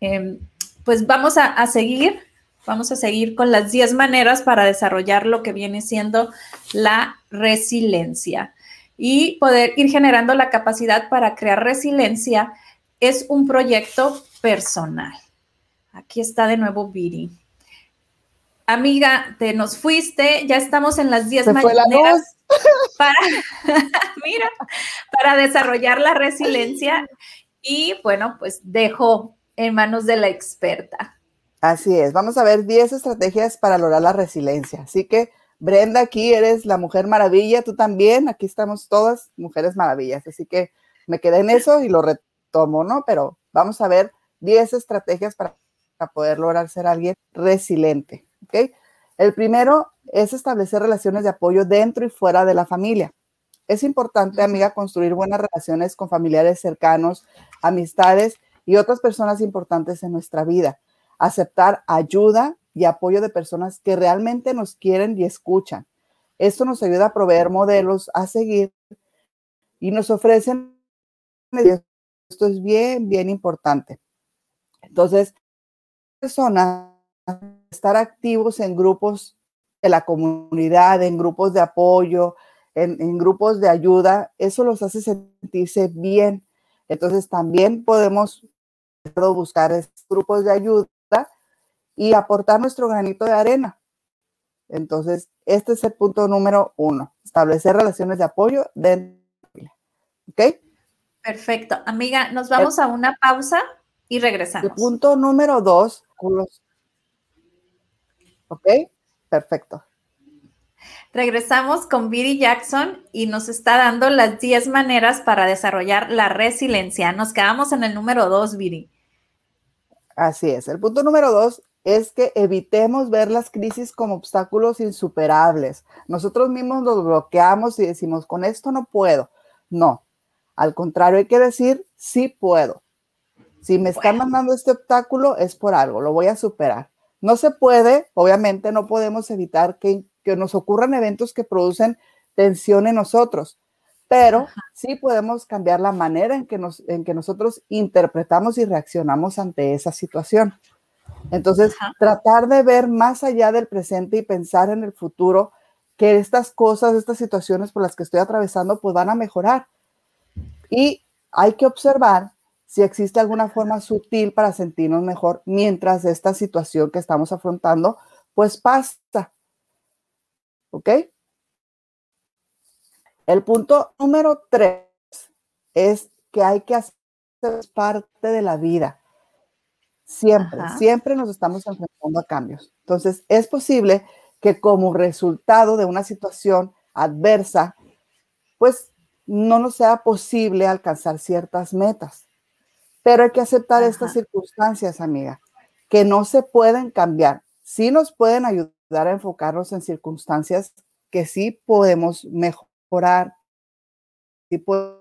Em, pues vamos a, seguir, vamos a seguir con las 10 maneras para desarrollar lo que viene siendo la resiliencia. Y poder ir generando la capacidad para crear resiliencia es un proyecto personal. Aquí está de nuevo Viri. Amiga, te nos fuiste, ya estamos en las 10 maneras para, mira, para desarrollar la resiliencia. Y bueno, pues dejo en manos de la experta. Así es, vamos a ver 10 estrategias para lograr la resiliencia. Así que, Brenda, aquí eres la mujer maravilla, tú también, aquí estamos todas mujeres maravillas. Así que me quedé en eso y lo retomo, ¿no? Pero vamos a ver 10 estrategias para, para poder lograr ser alguien resiliente, ¿ok? El primero es establecer relaciones de apoyo dentro y fuera de la familia. Es importante, amiga, construir buenas relaciones con familiares cercanos, amistades y otras personas importantes en nuestra vida. Aceptar ayuda y apoyo de personas que realmente nos quieren y escuchan. Esto nos ayuda a proveer modelos a seguir y nos ofrecen. Esto es bien, bien importante. Entonces, personas estar activos en grupos de la comunidad, en grupos de apoyo, en, en, grupos de ayuda, eso los hace sentirse bien. Entonces también podemos buscar grupos de ayuda y aportar nuestro granito de arena. Entonces, este es el punto número uno, establecer relaciones de apoyo dentro ¿Ok? Perfecto. Amiga, nos vamos a una pausa y regresamos. El punto número dos, ¿ok? Perfecto. Regresamos con Viri Jackson y nos está dando las 10 maneras para desarrollar la resiliencia. Nos quedamos en el número 2, Viri. Así es. El punto número 2 es que evitemos ver las crisis como obstáculos insuperables. Nosotros mismos los bloqueamos y decimos, con esto no puedo. No, al contrario, hay que decir, sí puedo. Si me están mandando este obstáculo es por algo, lo voy a superar. No se puede, obviamente no podemos evitar que que nos ocurran eventos que producen tensión en nosotros, pero sí podemos cambiar la manera en que, nos, en que nosotros interpretamos y reaccionamos ante esa situación. Entonces, tratar de ver más allá del presente y pensar en el futuro que estas cosas, estas situaciones por las que estoy atravesando, pues van a mejorar. Y hay que observar si existe alguna forma sutil para sentirnos mejor mientras esta situación que estamos afrontando, pues pasa. ¿Ok? El punto número tres es que hay que hacer parte de la vida. Siempre, siempre nos estamos enfrentando a cambios. Entonces, es posible que como resultado de una situación adversa, pues no nos sea posible alcanzar ciertas metas. Pero hay que aceptar estas circunstancias, amiga, que no se pueden cambiar. Sí nos pueden ayudar a enfocarnos en circunstancias que sí podemos mejorar, sí podemos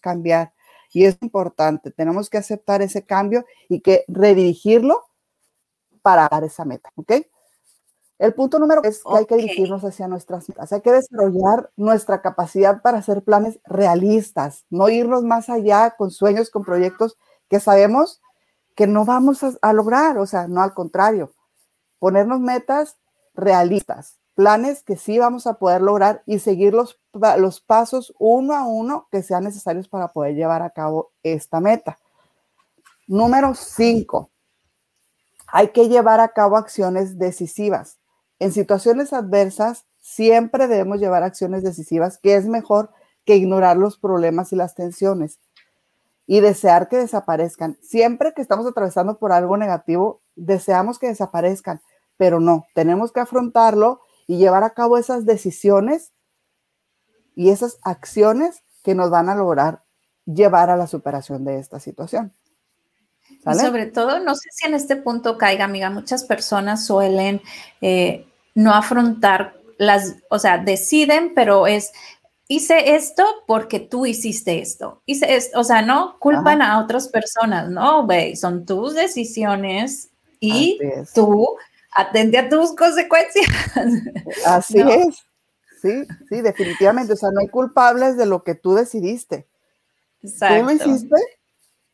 cambiar. Y es importante, tenemos que aceptar ese cambio y que redirigirlo para dar esa meta, ¿ok? El punto número es que hay que dirigirnos hacia nuestras metas, hay que desarrollar nuestra capacidad para hacer planes realistas, no irnos más allá con sueños, con proyectos que sabemos que no vamos a, lograr, o sea, no al contrario, ponernos metas realistas, planes que sí vamos a poder lograr y seguir los, los pasos uno a uno que sean necesarios para poder llevar a cabo esta meta. Número cinco, hay que llevar a cabo acciones decisivas. En situaciones adversas, siempre debemos llevar acciones decisivas, que es mejor que ignorar los problemas y las tensiones y desear que desaparezcan. Siempre que estamos atravesando por algo negativo, deseamos que desaparezcan, pero no, tenemos que afrontarlo y llevar a cabo esas decisiones y esas acciones que nos van a lograr llevar a la superación de esta situación. Sobre todo, no sé si en este punto caiga, amiga, muchas personas suelen eh, no afrontar las, o sea, deciden, pero es, hice esto porque tú hiciste esto. Hice esto, o sea, no culpan a otras personas, no, güey, son tus decisiones y tú atende a tus consecuencias. Así es. Sí, sí, definitivamente. O sea, no hay culpables de lo que tú decidiste. Exacto. Tú lo hiciste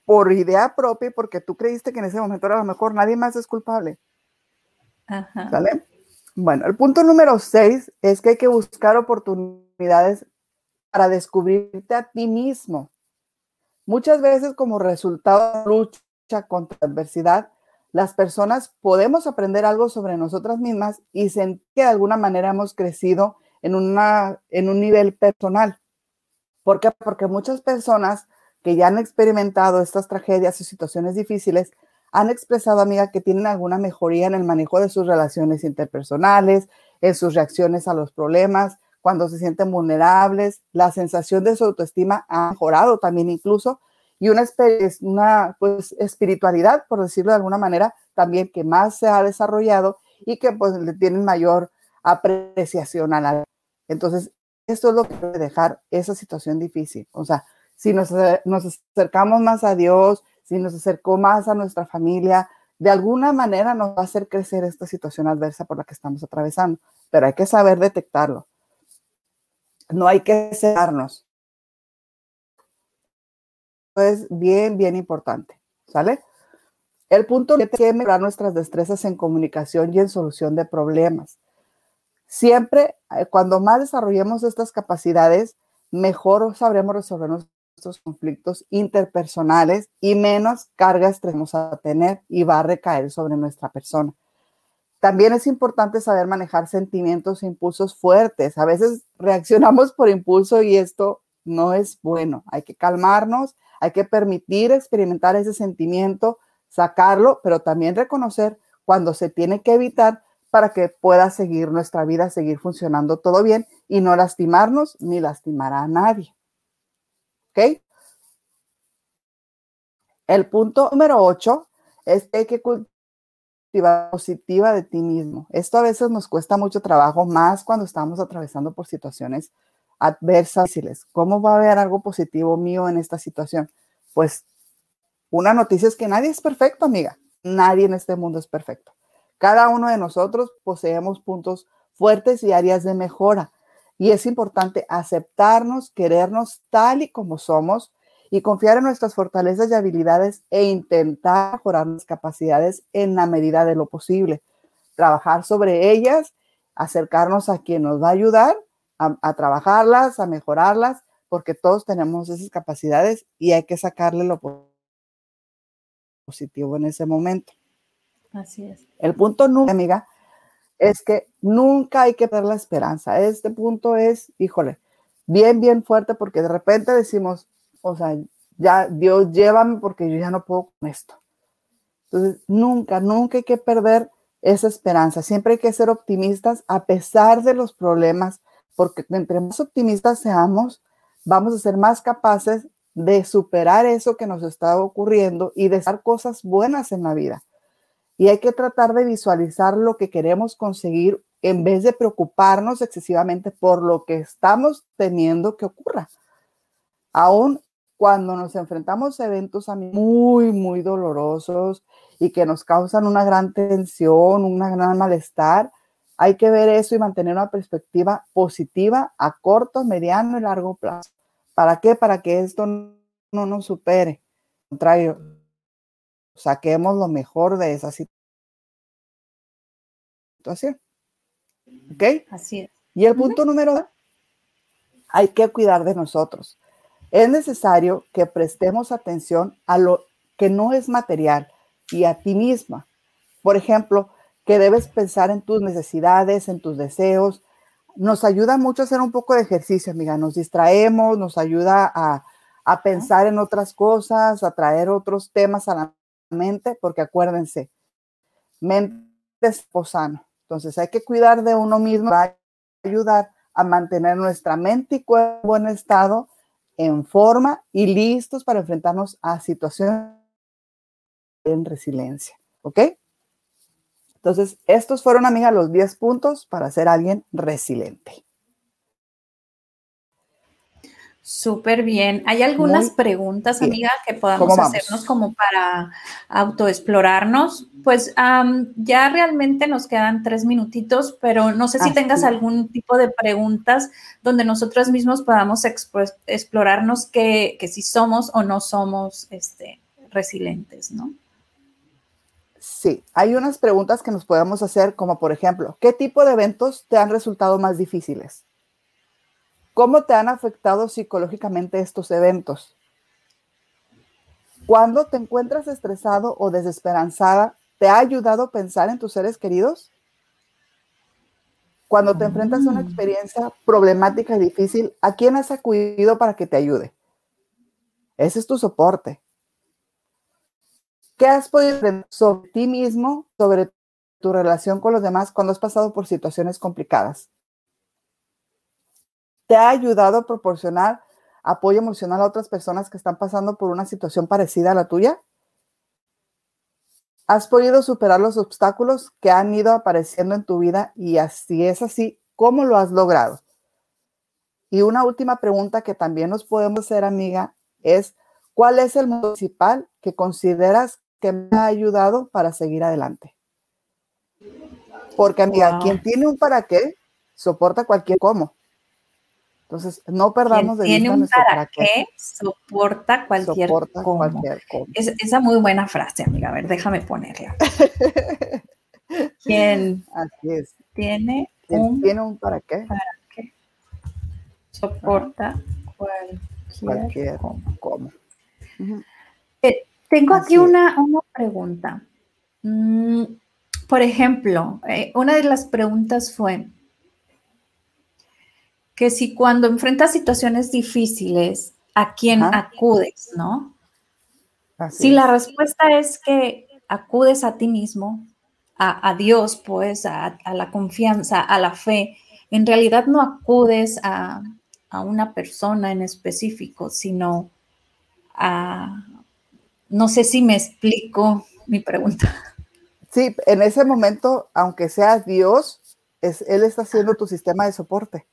por idea propia y porque tú creíste que en ese momento era lo mejor. Nadie más es culpable. Ajá. ¿Sale? Bueno, el punto número seis es que hay que buscar oportunidades para descubrirte a ti mismo. Muchas veces como resultado de lucha contra la adversidad, las personas podemos aprender algo sobre nosotras mismas y sentir que de alguna manera hemos crecido en, una, en un nivel personal. ¿Por qué? Porque muchas personas que ya han experimentado estas tragedias o situaciones difíciles han expresado, amiga, que tienen alguna mejoría en el manejo de sus relaciones interpersonales, en sus reacciones a los problemas, cuando se sienten vulnerables, la sensación de su autoestima ha mejorado también incluso, y una, una pues, espiritualidad, por decirlo de alguna manera, también que más se ha desarrollado y que pues le tienen mayor apreciación a la Entonces, esto es lo que debe dejar esa situación difícil. O sea, si nos, nos acercamos más a Dios, si nos acercó más a nuestra familia, de alguna manera nos va a hacer crecer esta situación adversa por la que estamos atravesando, pero hay que saber detectarlo. No hay que cerrarnos. Es bien, bien importante, ¿sale? El punto es que mejorar nuestras destrezas en comunicación y en solución de problemas. Siempre, eh, cuando más desarrollemos estas capacidades, mejor sabremos resolver estos conflictos interpersonales y menos carga vamos a tener y va a recaer sobre nuestra persona. También es importante saber manejar sentimientos e impulsos fuertes. A veces reaccionamos por impulso y esto no es bueno. Hay que calmarnos, hay que permitir experimentar ese sentimiento, sacarlo, pero también reconocer cuando se tiene que evitar para que pueda seguir nuestra vida, seguir funcionando todo bien y no lastimarnos ni lastimar a nadie. ¿Ok? El punto número 8 es que cultivar positiva de ti mismo. Esto a veces nos cuesta mucho trabajo, más cuando estamos atravesando por situaciones adversas. ¿Cómo va a haber algo positivo mío en esta situación? Pues una noticia es que nadie es perfecto, amiga. Nadie en este mundo es perfecto. Cada uno de nosotros poseemos puntos fuertes y áreas de mejora. Y es importante aceptarnos, querernos tal y como somos y confiar en nuestras fortalezas y habilidades e intentar mejorar las capacidades en la medida de lo posible. Trabajar sobre ellas, acercarnos a quien nos va a ayudar a, trabajarlas, a mejorarlas, porque todos tenemos esas capacidades y hay que sacarle lo positivo en ese momento. Así es. El punto número, amiga, es que nunca hay que perder la esperanza. Este punto es, híjole, bien, bien fuerte porque de repente decimos, o sea, ya Dios llévame porque yo ya no puedo con esto. Entonces, nunca, nunca hay que perder esa esperanza. Siempre hay que ser optimistas a pesar de los problemas, porque entre más optimistas seamos, vamos a ser más capaces de superar eso que nos está ocurriendo y de hacer cosas buenas en la vida. Y hay que tratar de visualizar lo que queremos conseguir en vez de preocuparnos excesivamente por lo que estamos teniendo que ocurra. Aún cuando nos enfrentamos a eventos muy, muy dolorosos y que nos causan una gran tensión, un gran malestar, hay que ver eso y mantener una perspectiva positiva a corto, mediano y largo plazo. ¿Para qué? Para que esto no nos supere. Al contrario, saquemos lo mejor de esa situación. ¿Ok? Así es. Y el punto número dos, hay que cuidar de nosotros. Es necesario que prestemos atención a lo que no es material y a ti misma. Por ejemplo, que debes pensar en tus necesidades, en tus deseos. Nos ayuda mucho a hacer un poco de ejercicio, amiga. Nos distraemos, nos ayuda a, a pensar en otras cosas, a traer otros temas a la mente, porque acuérdense, mente es sano. Entonces hay que cuidar de uno mismo, va a ayudar a mantener nuestra mente y cuerpo en buen estado, en forma y listos para enfrentarnos a situaciones en resiliencia. ¿Ok? Entonces, estos fueron, amiga, los 10 puntos para ser alguien resiliente. Súper bien. ¿Hay algunas preguntas, amiga, que podamos hacernos como para autoexplorarnos? Pues ya realmente nos quedan tres minutitos, pero no sé si tengas algún tipo de preguntas donde nosotros mismos podamos explorarnos que, si somos o no somos este, resilientes, ¿no? Sí, hay unas preguntas que nos podemos hacer, como por ejemplo, ¿qué tipo de eventos te han resultado más difíciles? ¿Cómo te han afectado psicológicamente estos eventos? Cuando te encuentras estresado o desesperanzada, ¿te ha ayudado a pensar en tus seres queridos? Cuando te enfrentas a una mm. experiencia problemática y difícil, ¿a quién has acudido para que te ayude? Ese es tu soporte. ¿Qué has podido aprender sobre ti mismo, sobre tu relación con los demás cuando has pasado por situaciones complicadas? Te ha ayudado a proporcionar apoyo emocional a otras personas que están pasando por una situación parecida a la tuya? ¿Has podido superar los obstáculos que han ido apareciendo en tu vida? Y así es así, ¿cómo lo has logrado? Y una última pregunta que también nos podemos hacer, amiga, es, ¿cuál es el principal que consideras que me ha ayudado para seguir adelante? Porque, amiga, quien tiene un para qué, soporta cualquier cómo. Entonces, no perdamos de vista un para qué, soporta cualquier soporta Es, esa muy buena frase, amiga. A ver, déjame ponerla. ¿Quién Así es. tiene un, tiene un para qué? Para qué soporta cualquier, cómo. Eh, tengo aquí una, una, pregunta. Mm, por ejemplo, eh, una de las preguntas fue, que si cuando enfrentas situaciones difíciles, ¿a quién acudes, no? si la respuesta es que acudes a ti mismo, a, Dios, pues, a, la confianza, a la fe, en realidad no acudes a, a una persona en específico, sino a, no sé si me explico mi pregunta. Sí, en ese momento, aunque sea Dios, es, Él está haciendo tu sistema de soporte.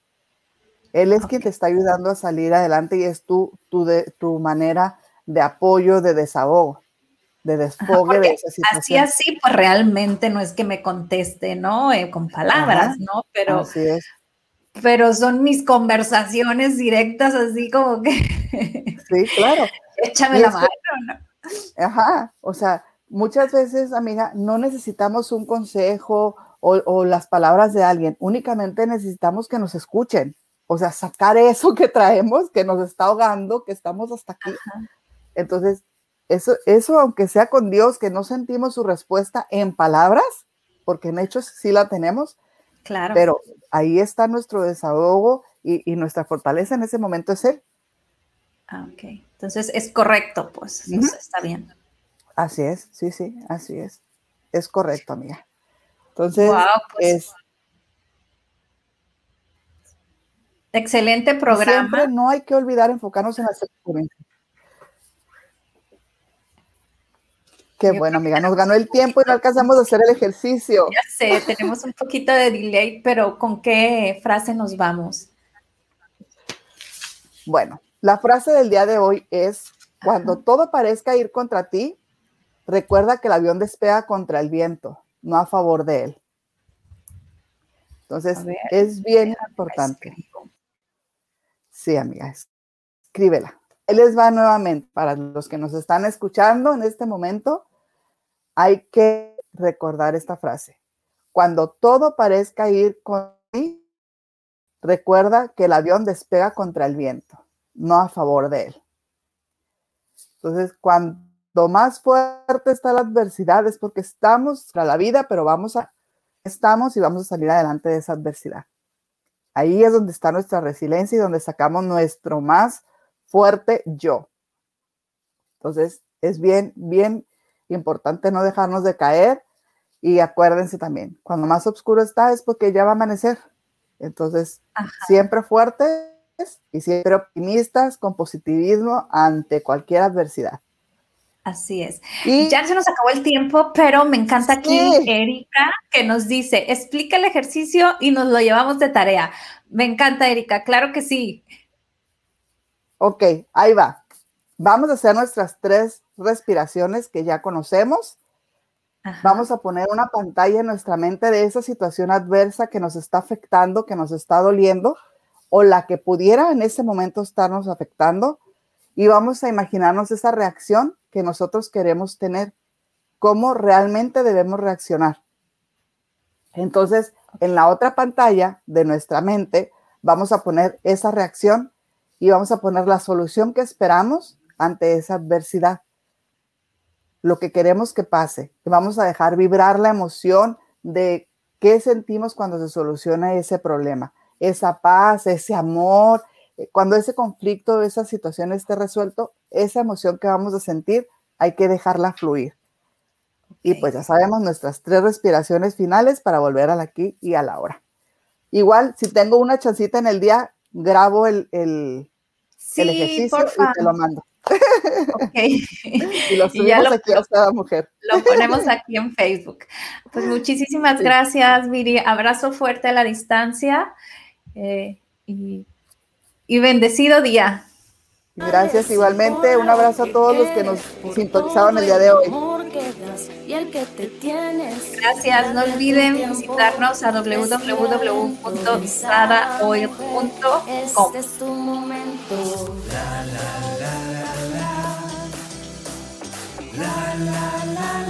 Él es quien te está ayudando a salir adelante y es tu, tu, de, tu manera de apoyo, de desahogo, de desfogue de esa situación. Así, así, pues realmente no es que me conteste, ¿no? Eh, con palabras, ¿no? Pero, así es. pero son mis conversaciones directas, así como que. sí, claro. Échame la mano, ¿no? Ajá, o sea, muchas veces, amiga, no necesitamos un consejo o, o las palabras de alguien, únicamente necesitamos que nos escuchen o sea, sacar eso que traemos, que nos está ahogando, que estamos hasta aquí. Entonces, eso, eso, aunque sea con Dios, que no sentimos su respuesta en palabras, porque en hechos sí la tenemos, claro. pero ahí está nuestro desahogo y, nuestra fortaleza en ese momento es Él. Ah, ok. Entonces es correcto, pues, está bien. Así es, sí, sí, así es. Es correcto, amiga. Entonces, pues, es, Excelente programa. Siempre no hay que olvidar enfocarnos en la experiencia. Qué bueno, amiga, nos ganó el tiempo y no alcanzamos a hacer el ejercicio. Ya sé, tenemos un poquito de delay, pero ¿con qué frase nos vamos? Bueno, La frase del día de hoy es, cuando todo parezca ir contra ti, recuerda que el avión despega contra el viento, no a favor de él. Entonces, es bien importante. Sí, amiga, escríbela. Él les va nuevamente, para los que nos están escuchando en este momento, hay que recordar esta frase. Cuando todo parezca ir contra ti, recuerda que el avión despega contra el viento no a favor de él. Entonces, cuando más fuerte está la adversidad es porque estamos para la vida, pero vamos a, estamos y vamos a salir adelante de esa adversidad. Ahí es donde está nuestra resiliencia y donde sacamos nuestro más fuerte yo. Entonces, es bien, bien importante no dejarnos de caer y acuérdense también, cuando más oscuro está es porque ya va a amanecer. Entonces, siempre fuerte y siempre optimistas, con positivismo ante cualquier adversidad. Así es. ya se nos acabó el tiempo, pero me encanta aquí Erika que nos dice, explica el ejercicio y nos lo llevamos de tarea. Me encanta, Erika, claro que sí. Ok, ahí va. Vamos a hacer nuestras tres respiraciones que ya conocemos. Vamos a poner una pantalla en nuestra mente de esa situación adversa que nos está afectando, que nos está doliendo o la que pudiera en ese momento estarnos afectando y vamos a imaginarnos esa reacción que nosotros queremos tener, cómo realmente debemos reaccionar. Entonces, en la otra pantalla de nuestra mente, vamos a poner esa reacción y vamos a poner la solución que esperamos ante esa adversidad. Lo que queremos que pase. Vamos a dejar vibrar la emoción de qué sentimos cuando se soluciona ese problema esa paz, ese amor, eh, cuando ese conflicto, esa situación esté resuelto, esa emoción que vamos a sentir, hay que dejarla fluir. Y pues ya sabemos nuestras tres respiraciones finales para volver al aquí y a la hora. Igual, si tengo una chancita en el día, grabo el, el, ejercicio y te lo mando. Ok. y lo subimos aquí a cada mujer. Lo ponemos aquí en Facebook. Pues muchísimas gracias, Miri. Abrazo fuerte a la distancia. Eh, y, bendecido día. Gracias igualmente. Un abrazo a todos los que nos sintonizaron el día de hoy. Gracias. No olviden visitarnos a www.sadaoil.com. Este